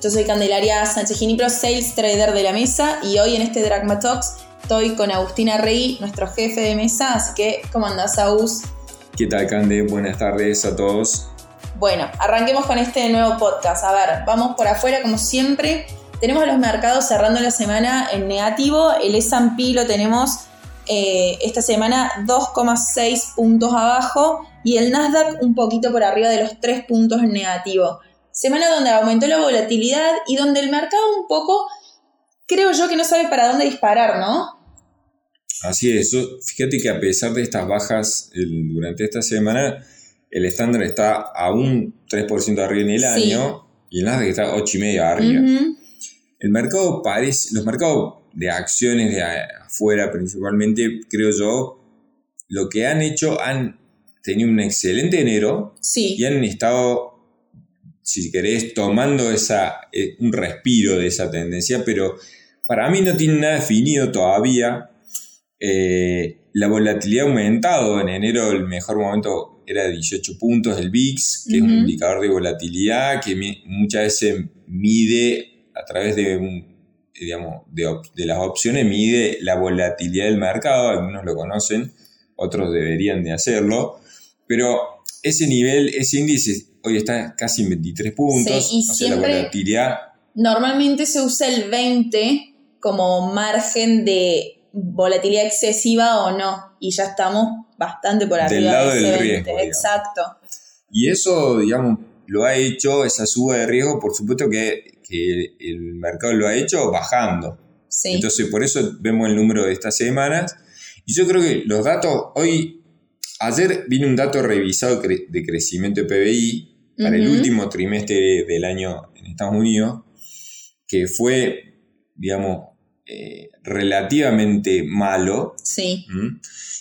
Yo soy Candelaria Sánchez Ginipro, Sales Trader de la mesa y hoy en este Dragma Talks estoy con Agustina Rey, nuestro jefe de mesa, así que ¿cómo andás, Agus? ¿Qué tal, Cande? Buenas tardes a todos. Bueno, arranquemos con este nuevo podcast. A ver, vamos por afuera como siempre. Tenemos los mercados cerrando la semana en negativo. El S&P lo tenemos eh, esta semana 2,6 puntos abajo y el Nasdaq un poquito por arriba de los 3 puntos en negativo. Semana donde aumentó la volatilidad y donde el mercado un poco, creo yo que no sabe para dónde disparar, ¿no? Así es, fíjate que a pesar de estas bajas durante esta semana, el estándar está a un 3% arriba en el año y el Nasdaq está 8,5% arriba. El mercado parece, los mercados de acciones de afuera principalmente, creo yo, lo que han hecho, han tenido un excelente enero y han estado si querés, tomando esa, eh, un respiro de esa tendencia, pero para mí no tiene nada definido todavía. Eh, la volatilidad ha aumentado. En enero el mejor momento era de 18 puntos el VIX, que es un indicador de volatilidad que muchas veces mide a través de, digamos, de, las opciones, mide la volatilidad del mercado. Algunos lo conocen, otros deberían de hacerlo. Pero ese nivel, ese índice hoy está casi en 23 puntos. y siempre, Normalmente se usa el 20 como margen de volatilidad excesiva o no, y ya estamos bastante por arriba. Del lado del riesgo. Exacto. Y eso, digamos, lo ha hecho, esa suba de riesgo, por supuesto que, el mercado lo ha hecho bajando. Entonces, por eso vemos el número de estas semanas. Y yo creo que los datos, hoy, ayer vino un dato revisado de crecimiento de PBI para el último trimestre del año en Estados Unidos, que fue, digamos, eh, relativamente malo. Sí.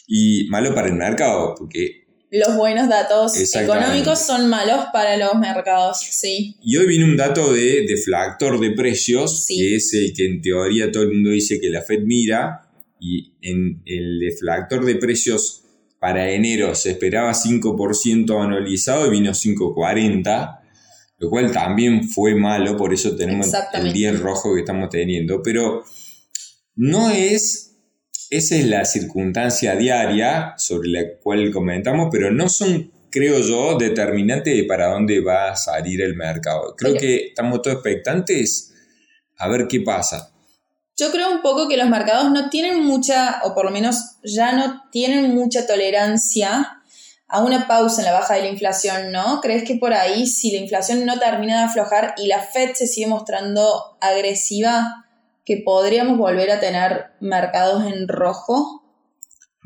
Y malo para el mercado, porque... Los buenos datos económicos son malos para los mercados, sí. Y hoy viene un dato de deflactor de precios, que es el que en teoría todo el mundo dice que la Fed mira, y en el deflactor de precios para enero se esperaba 5% anualizado y vino 5,40%, lo cual también fue malo, por eso tenemos el día rojo que estamos teniendo. Pero no es, esa es la circunstancia diaria sobre la cual comentamos, pero no son, creo yo, determinantes de para dónde va a salir el mercado. Creo que estamos todos expectantes a ver qué pasa. Yo creo un poco que los mercados no tienen mucha, o por lo menos ya no tienen mucha tolerancia a una pausa en la baja de la inflación, ¿no? ¿Crees que por ahí, si la inflación no termina de aflojar y la Fed se sigue mostrando agresiva, que podríamos volver a tener mercados en rojo?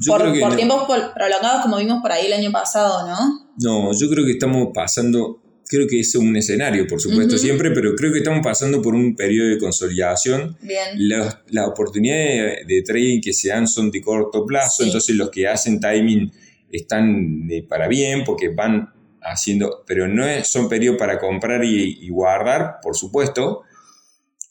por, por tiempos prolongados como vimos por ahí el año pasado, ¿no? No, yo creo que estamos pasando creo que es un escenario, por supuesto, siempre, pero creo que estamos pasando por un periodo de consolidación. Las, oportunidades de, trading que se dan son de corto plazo, entonces los que hacen timing están para bien porque van haciendo, pero no son periodos para comprar y, guardar, por supuesto.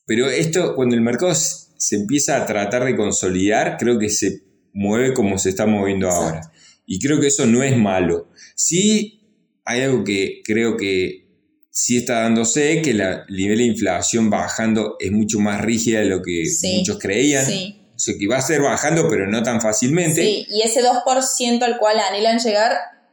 Pero esto, cuando el mercado se empieza a tratar de consolidar, creo que se mueve como se está moviendo ahora. Y creo que eso no es malo. Sí hay algo que creo que sí está dándose, que el nivel de inflación bajando es mucho más rígida de lo que muchos creían. O sea, que va a ser bajando, pero no tan fácilmente. Sí, y ese 2% al cual anhelan llegar,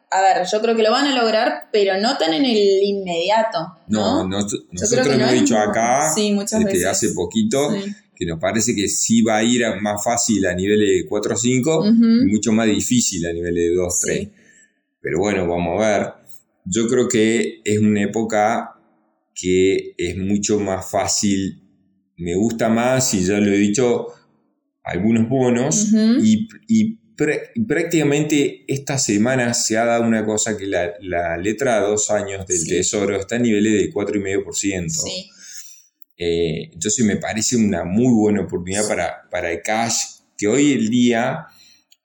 a ver, yo creo que lo van a lograr, pero no tan en el inmediato. No, nosotros hemos dicho acá, desde hace poquito, que nos parece que sí va a ir más fácil a nivel de 4 o 5 y mucho más difícil a nivel de 2 3. Pero bueno, vamos a ver yo creo que es una época que es mucho más fácil, me gusta más, y ya lo he dicho, algunos bonos, y, prácticamente esta semana se ha dado una cosa que la, letra a dos años del Tesoro está a niveles de 4,5%. Sí. Eh, entonces me parece una muy buena oportunidad para, para el cash, que hoy el día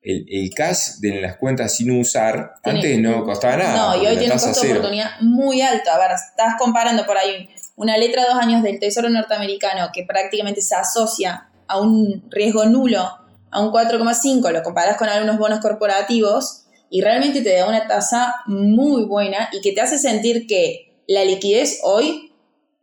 el, cash de las cuentas sin usar, antes no costaba nada. No, y hoy tiene un costo de oportunidad muy alto. A ver, estás comparando por ahí una letra dos años del Tesoro norteamericano que prácticamente se asocia a un riesgo nulo, a un 4,5, lo comparas con algunos bonos corporativos y realmente te da una tasa muy buena y que te hace sentir que la liquidez hoy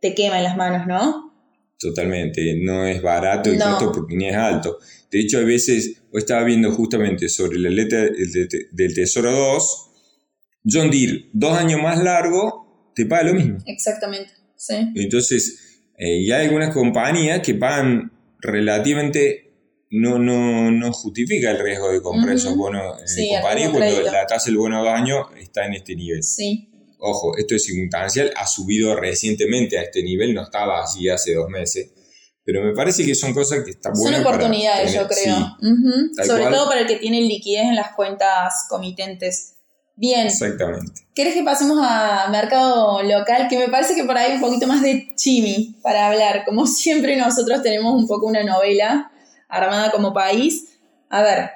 te quema en las manos, ¿no? Totalmente, no es barato el costo porque ni es alto. De hecho, a veces, o estaba viendo justamente sobre la letra del Tesoro 2, John Deere, dos años más largo, te paga lo mismo. Exactamente, sí. Entonces, eh, ya hay algunas compañías que pagan relativamente no, no, no justifica el riesgo de comprar esos bonos en compañía cuando la tasa del bono de dos años está en este nivel. Sí. Ojo, esto es circunstancial, ha subido recientemente a este nivel, no estaba así hace dos meses. Pero me parece que son cosas que están buenas. Son oportunidades, yo creo. Sobre todo para el que tiene liquidez en las cuentas comitentes. Bien. Exactamente. ¿Querés que pasemos a mercado local? Que me parece que por ahí un poquito más de chimi para hablar. Como siempre nosotros tenemos un poco una novela armada como país. A ver.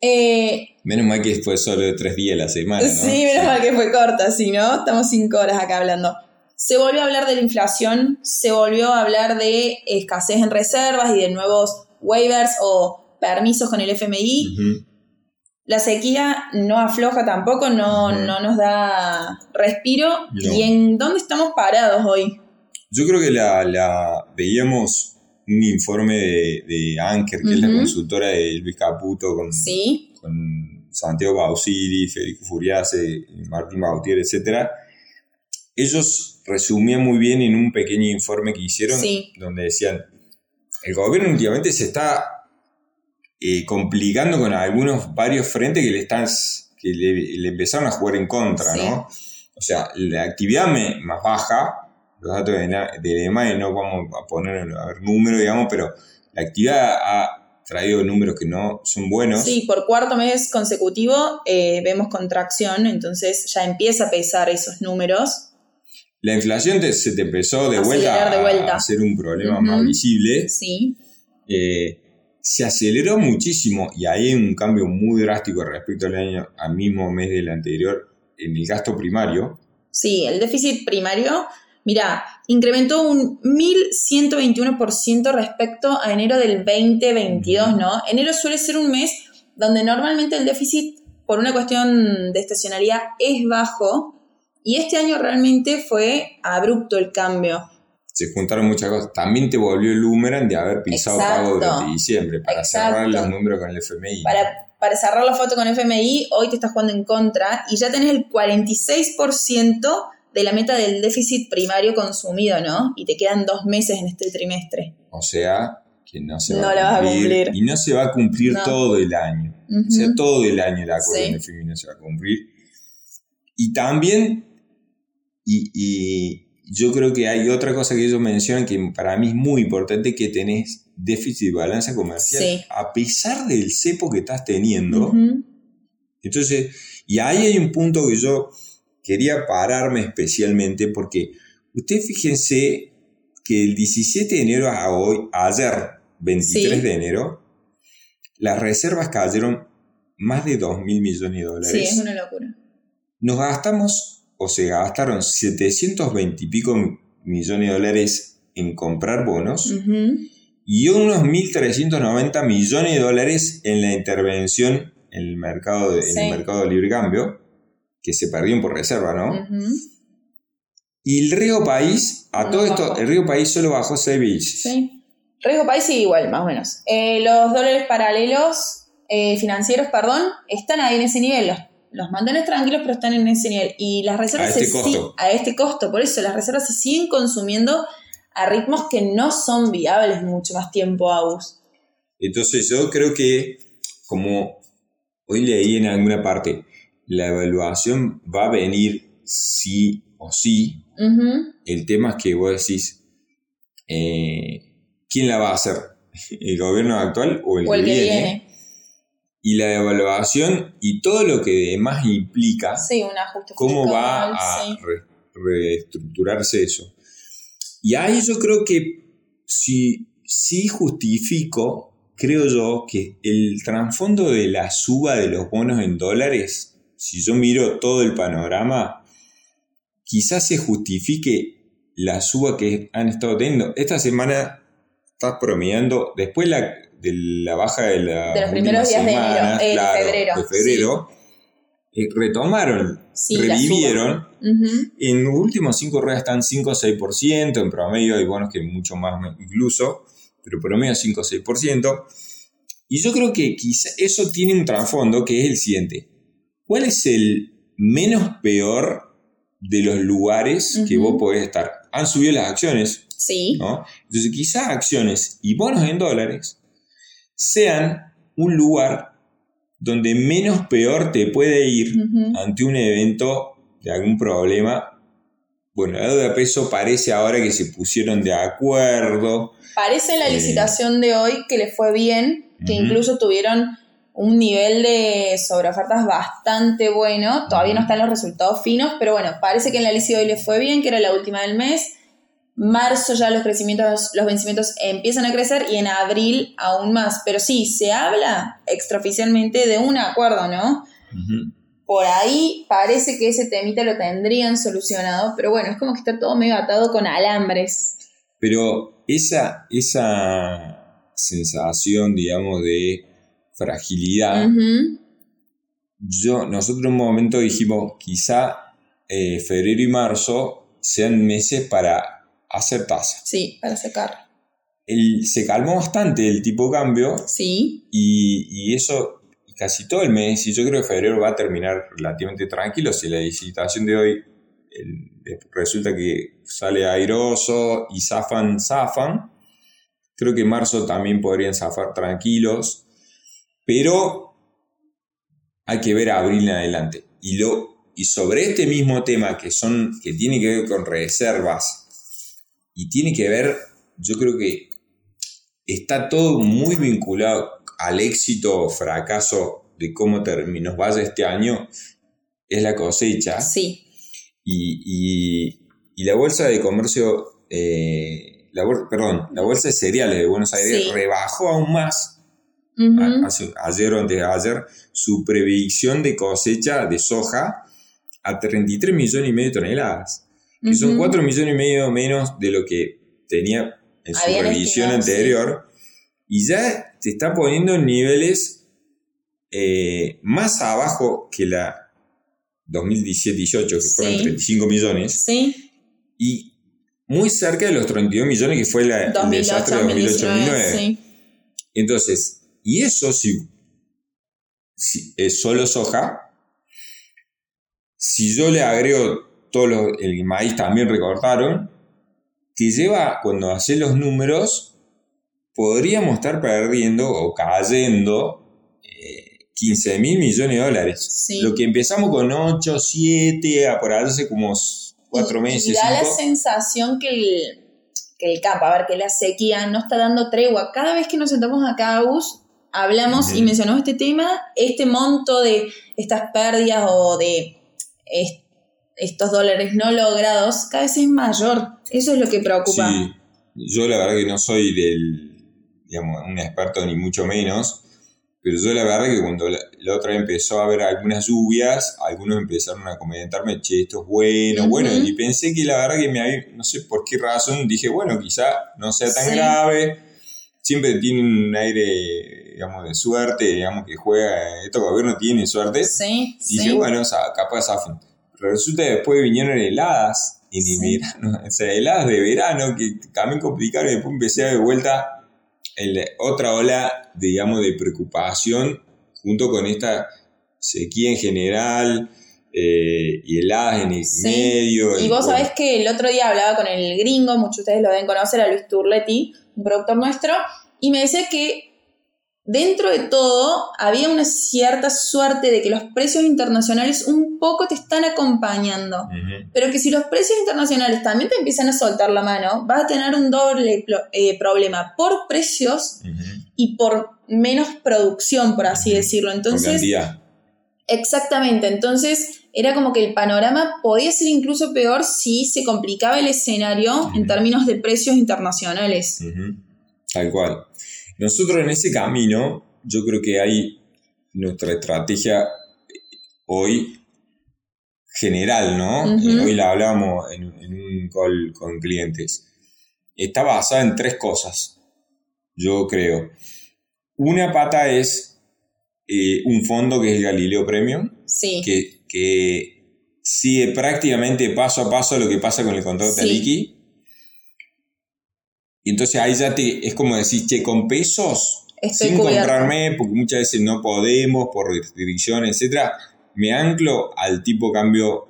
Eh, menos mal que fue solo de tres días la semana, ¿no? Sí, menos mal que fue corta, sí, ¿no? Estamos cinco horas acá hablando. Se volvió a hablar de la inflación, se volvió a hablar de escasez en reservas y de nuevos waivers o permisos con el FMI. La sequía no afloja tampoco, no, no nos da respiro. ¿Y en dónde estamos parados hoy? Yo creo que la, veíamos un informe de, Anker, que es la consultora de Luis Caputo, con, con Santiago Bausili, Federico Furiase, Martín Bautier, etc. Ellos resumían muy bien en un pequeño informe que hicieron, donde decían, el gobierno últimamente se está eh, complicando con algunos varios frentes que le están que le, empezaron a jugar en contra, ¿no? O sea, la actividad más baja, los datos de, de EMAE no vamos a poner a ver números, digamos, pero la actividad ha traído números que no son buenos. Sí, por cuarto mes consecutivo eh, vemos contracción, entonces ya empieza a pesar esos números. La inflación se te empezó de vuelta, a ser un problema más visible. Sí. Eh, se aceleró muchísimo y ahí hay un cambio muy drástico respecto al año, al mismo mes del anterior en el gasto primario. Sí, el déficit primario, mira, incrementó un 1121% respecto a enero del 2022, ¿no? Enero suele ser un mes donde normalmente el déficit, por una cuestión de estacionalidad, es bajo y este año realmente fue abrupto el cambio se juntaron muchas cosas. También te volvió el boomerang de haber pisado pago durante diciembre para cerrar los números con el FMI. Para, para cerrar la foto con el FMI, hoy te estás jugando en contra y ya tenés el 46% de la meta del déficit primario consumido, ¿no? Y te quedan dos meses en este trimestre. O sea, que no se va a, cumplir, Y no se va a cumplir todo el año. O sea, todo el año el acuerdo con el FMI no se va a cumplir. Y también, y yo creo que hay otra cosa que ellos mencionan que para mí es muy importante, que tenés déficit de balanza comercial a pesar del cepo que estás teniendo. Entonces, y ahí hay un punto que yo quería pararme especialmente porque ustedes fíjense que el 17 de enero a hoy, ayer, 23 de enero, las reservas cayeron más de 2 mil millones de dólares. Sí, es una locura. Nos gastamos o se gastaron 720 y pico millones de dólares en comprar bonos y unos 1.390 millones de dólares en la intervención en el mercado de, en el mercado de libre cambio, que se perdieron por reserva, ¿no? Y el Río País, a todo esto, el Río País solo bajó 6 bits. Sí. Río País sí, igual, más o menos. Eh, los dólares paralelos, eh, financieros, perdón, están ahí en ese nivel, los mantener tranquilos, pero están en ese nivel. Y las reservas a este, costo. a este costo, por eso las reservas se siguen consumiendo a ritmos que no son viables mucho más tiempo, Agus. Entonces yo creo que, como hoy leí en alguna parte, la evaluación va a venir sí o sí. El tema es que vos decís, eh, ¿quién la va a hacer? ¿El gobierno actual o el, que, viene? Y la evaluación y todo lo que demás implica, cómo va a reestructurarse eso. Y ahí yo creo que si, si justifico, creo yo, que el trasfondo de la suba de los bonos en dólares, si yo miro todo el panorama, quizás se justifique la suba que han estado teniendo. Esta semana estás promediando, después la, de la baja de la de los primeros días de, enero, eh, febrero, de febrero eh, retomaron, Sí, revivieron. Ujú. En los últimos cinco ruedas están 5 o 6%, en promedio hay bonos que mucho más incluso, pero promedio 5 o 6%. Y yo creo que quizá eso tiene un trasfondo que es el siguiente. ¿Cuál es el menos peor de los lugares que vos podés estar? Han subido las acciones, Sí. ¿no? Entonces quizás acciones y bonos en dólares sean un lugar donde menos peor te puede ir ante un evento de algún problema. Bueno, la deuda de peso parece ahora que se pusieron de acuerdo. Parece en la Eh. licitación de hoy que le fue bien, que incluso tuvieron un nivel de sobreofertas bastante bueno. Todavía no están los resultados finos, pero bueno, parece que en la licitación de hoy le fue bien, que era la última del mes. Marzo ya los crecimientos, los vencimientos empiezan a crecer y en abril aún más. Pero sí, se habla extraoficialmente de un acuerdo, ¿no? Por ahí parece que ese temita lo tendrían solucionado, pero bueno, es como que está todo medio atado con alambres. Pero esa, esa sensación, digamos, de fragilidad, yo, nosotros en un momento dijimos, quizá eh, febrero y marzo sean meses para hacer tasa. Sí, para sacar. El- se calmó bastante el tipo de cambio Sí, y, y eso casi todo el mes, y yo creo que febrero va a terminar relativamente tranquilo si la licitación de hoy el- resulta que sale airoso y zafan, zafan. Creo que en marzo también podrían zafar tranquilos, pero hay que ver abril en adelante. Y, lo, y sobre este mismo tema que, son, que tiene que ver con reservas y tiene que ver, yo creo que está todo muy vinculado al éxito o fracaso de cómo nos vaya este año, es la cosecha. sí. Y, y- y la bolsa de comercio, eh, la perdón, la bolsa de cereales de Buenos Aires Sí. rebajó aún más a- hace- ayer o antes de ayer su previsión de cosecha de soja a 33 millones y medio de toneladas, que son Ujú. 4 millones y medio menos de lo que tenía en su revisión sí. anterior, y ya te está poniendo en niveles eh, más abajo que la 2017-18, que fueron Sí. 35 millones, Sí, y muy cerca de los 32 millones que fue la, el 2008, desastre de 2019, 2008-2009. sí. Entonces, y eso si, si es solo soja, si yo le agrego todo lo- el maíz también recortaron, te lleva, cuando haces los números, podríamos estar perdiendo o cayendo eh, 15 mil millones de dólares. Sí. Lo que empezamos con 8, 7, a por ahí hace como 4 Y- meses. Y da la sensación que el, que el a ver, que la sequía no está dando tregua. Cada vez que nos sentamos acá, Agus, hablamos y mencionamos este tema, este monto de estas pérdidas o de est- estos dólares no logrados, cada vez es mayor. Eso es lo que preocupa. Sí, yo la verdad que no soy del, digamos, un experto ni mucho menos, pero yo la verdad que cuando la, la otra vez empezó a haber algunas lluvias, algunos empezaron a comentarme, che, esto es bueno, bueno, y pensé que la verdad que me había, no sé por qué razón, dije, bueno, quizá no sea tan Sí. grave, siempre tiene un aire, digamos, de suerte, digamos, que juega, estos gobiernos tienen suerte, Sí, y dije, sí. bueno, o sea, capaz. Pero resulta que después vinieron heladas en Sí. verano, o sea, heladas de verano que también complicaron y después empecé de vuelta otra ola, digamos, de preocupación junto con esta sequía en general eh, y heladas en el Sí. medio. Y vos sabés que el otro día hablaba con el gringo, muchos de ustedes lo deben conocer, a Luis Turletti, un productor nuestro, y me decía que dentro de todo había una cierta suerte de que los precios internacionales un poco te están acompañando. Pero que si los precios internacionales también te empiezan a soltar la mano, vas a tener un doble eh, problema por precios y por menos producción, por así Ujú. decirlo. por Entonces. Exactamente, entonces era como que el panorama podía ser incluso peor si se complicaba el escenario en términos de precios internacionales. Tal cual. Nosotros en ese camino, yo creo que hay nuestra estrategia hoy general, ¿no? Hoy la hablamos en, en un call con clientes. Está basada en tres cosas, yo creo. Una pata es eh, un fondo que es el Galileo Premium, Sí. que, que sigue prácticamente paso a paso lo que pasa con el contrato Sí. Y entonces ahí ya te, es como decir, che, con pesos, Estoy sin cubierto. comprarme, porque muchas veces no podemos por restricciones, etcétera, me anclo al tipo cambio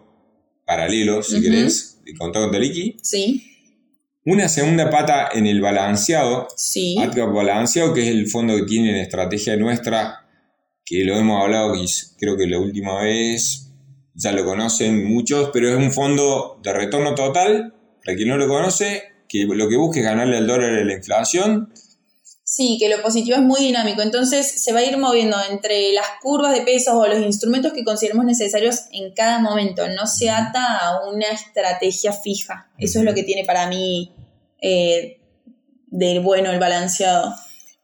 paralelo, si Ujú. querés, de contrato Taliki. Sí. Una segunda pata en el balanceado, Sí. ATCAP balanceado, que es el fondo que tiene en estrategia nuestra, que lo hemos hablado y creo que la última vez, ya lo conocen muchos, pero es un fondo de retorno total, para quien no lo conoce, que lo que busca es ganarle al dólar a la inflación. Sí, que lo positivo es muy dinámico, entonces se va a ir moviendo entre las curvas de pesos o los instrumentos que consideremos necesarios en cada momento, no se ata a una estrategia fija. Eso es lo que tiene para mí eh, de bueno el balanceado.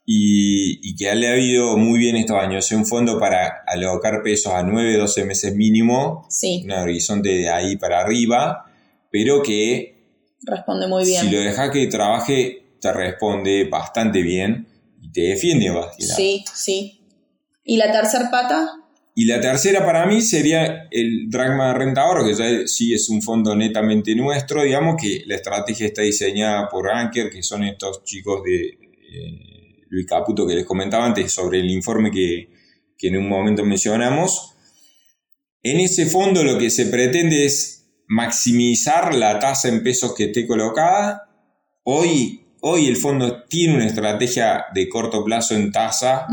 Y, y que le ha habido muy bien estos años. Es un fondo para alocar pesos a 9, 12 meses mínimo, Sí, un horizonte de ahí para arriba, pero que responde muy bien. Si lo dejas que trabaje, te responde bastante bien y te defiende bastante. Sí, sí. ¿Y la tercer pata? Y la tercera para mí sería el Dragma Renta Ahorro, que ya sí es un fondo netamente nuestro. Digamos que la estrategia está diseñada por Anker, que son estos chicos de eh, Luis Caputo que les comentaba antes sobre el informe que, que en un momento mencionamos. En ese fondo lo que se pretende es maximizar la tasa en pesos que esté colocada. Hoy, hoy el fondo tiene una estrategia de corto plazo en tasa,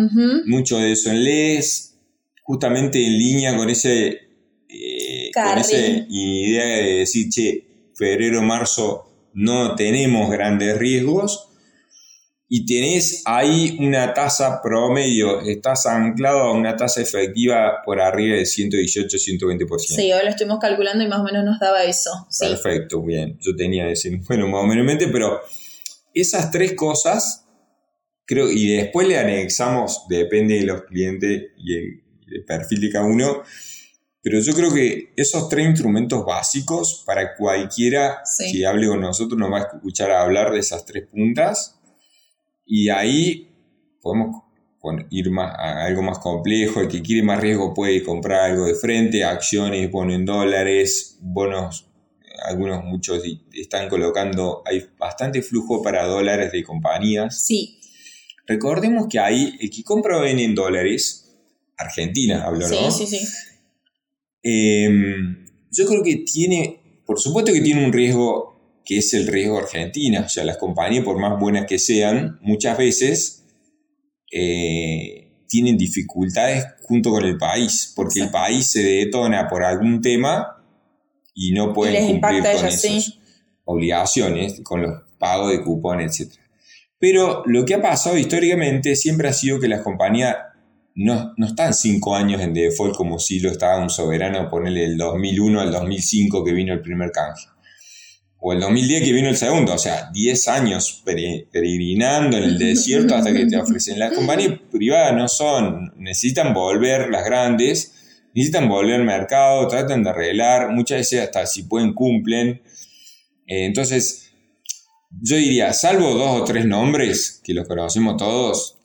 mucho de eso en LES, justamente en línea con ese eh, con esa idea de decir, che, febrero, marzo no tenemos grandes riesgos y tenés ahí una tasa promedio, estás anclado a una tasa efectiva por arriba de 118, 120%. Sí, hoy lo estuvimos calculando y más o menos nos daba eso. Sí. Perfecto, bien. Yo tenía ese, bueno, más o menos en mente, pero esas tres cosas, creo, y después le anexamos, depende de los clientes y el, el perfil de cada uno, pero yo creo que esos tres instrumentos básicos, para cualquiera Sí. que hable con nosotros, nos va a escuchar hablar de esas tres puntas, y ahí podemos ir más a algo más complejo, el que quiere más riesgo puede comprar algo de frente, acciones, bonos en dólares, bonos algunos, muchos están colocando, hay bastante flujo para dólares de compañías. Sí, Recordemos que ahí, el que compra o vende en dólares, Argentina hablo, sí, ¿no? sí, sí. Eh, yo creo que tiene, por supuesto que tiene un riesgo que es el riesgo Argentina. O sea, las compañías, por más buenas que sean, muchas veces eh, tienen dificultades junto con el país, porque el país se detona por algún tema y no pueden cumplir con esas sí. obligaciones, con los pagos de cupones, etc. Pero lo que ha pasado históricamente siempre ha sido que las compañías no, no están cinco años en default como si lo estaba un soberano, ponerle el 2001 al 2005 que vino el primer canje. O el 2010 que vino el segundo, o sea, 10 años pere- peregrinando en el desierto hasta que te ofrecen. Las compañías privadas no son, necesitan volver las grandes, necesitan volver al mercado, tratan de arreglar, muchas veces hasta si pueden cumplen. Eh, entonces, yo diría, salvo dos o tres nombres que los conocemos todos,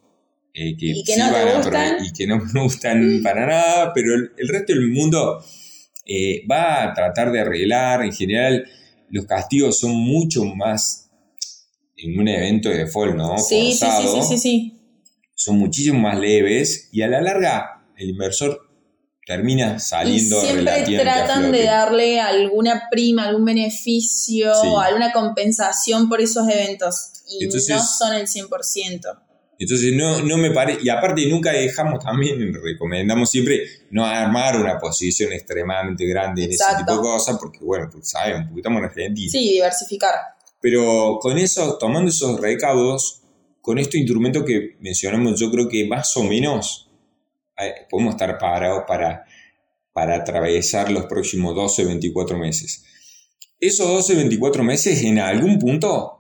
eh, que, Y que sí no van a y que no me gustan para nada, pero el, el resto del mundo eh, va a tratar de arreglar. En general, los castigos son mucho más en un evento de default, ¿no? Sí, sí, sí, Forzado, sí, sí, sí. Son muchísimo más leves y a la larga el inversor termina Y saliendo siempre relativamente a tratan de darle alguna prima, algún beneficio, Sí. alguna compensación por esos eventos. Y Entonces- no son el 100%. Entonces no, no me parece, y aparte nunca dejamos también, recomendamos siempre no armar una posición extremadamente grande en ese Exacto. tipo de cosas, porque bueno, pues sabemos, porque estamos en Argentina. Sí, diversificar. Pero con eso, tomando esos recaudos, con este instrumento que mencionamos, yo creo que más o menos eh, podemos estar parados para, para atravesar los próximos 12, 24 meses. Esos 12, 24 meses, en algún punto,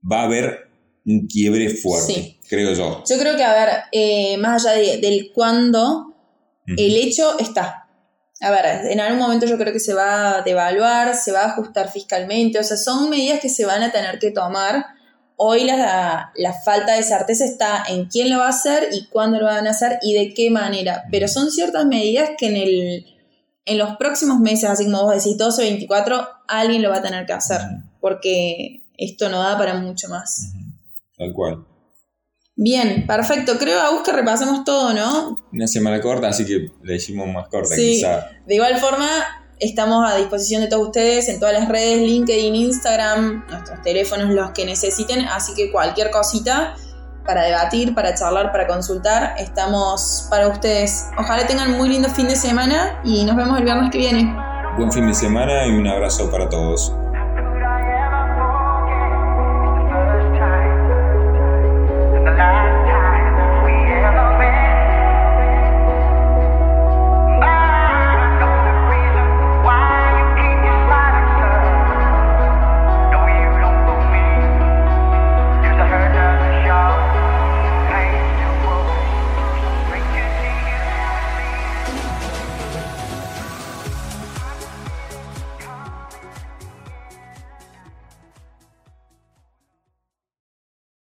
va a haber un quiebre fuerte, Sí. creo yo. Yo creo que, a ver, eh, más allá de- del cuándo, el hecho está. A ver, en algún momento yo creo que se va a devaluar, se va a ajustar fiscalmente, o sea, son medidas que se van a tener que tomar hoy la, la, falta de certeza está en quién lo va a hacer y cuándo lo van a hacer y de qué manera. Pero son ciertas medidas que en, el, en los próximos meses, así como vos decís, 12 o 24, alguien lo va a tener que hacer, porque esto no da para mucho más. Tal cual. Bien, perfecto. Creo, a que repasemos todo, ¿no? Una semana corta, así que le hicimos más corta, quizá. De igual forma, estamos a disposición de todos ustedes en todas las redes, LinkedIn, Instagram, nuestros teléfonos, los que necesiten. Así que cualquier cosita para debatir, para charlar, para consultar, estamos para ustedes. Ojalá tengan muy lindo fin de semana y nos vemos el viernes que viene. Buen fin de semana y un abrazo para todos.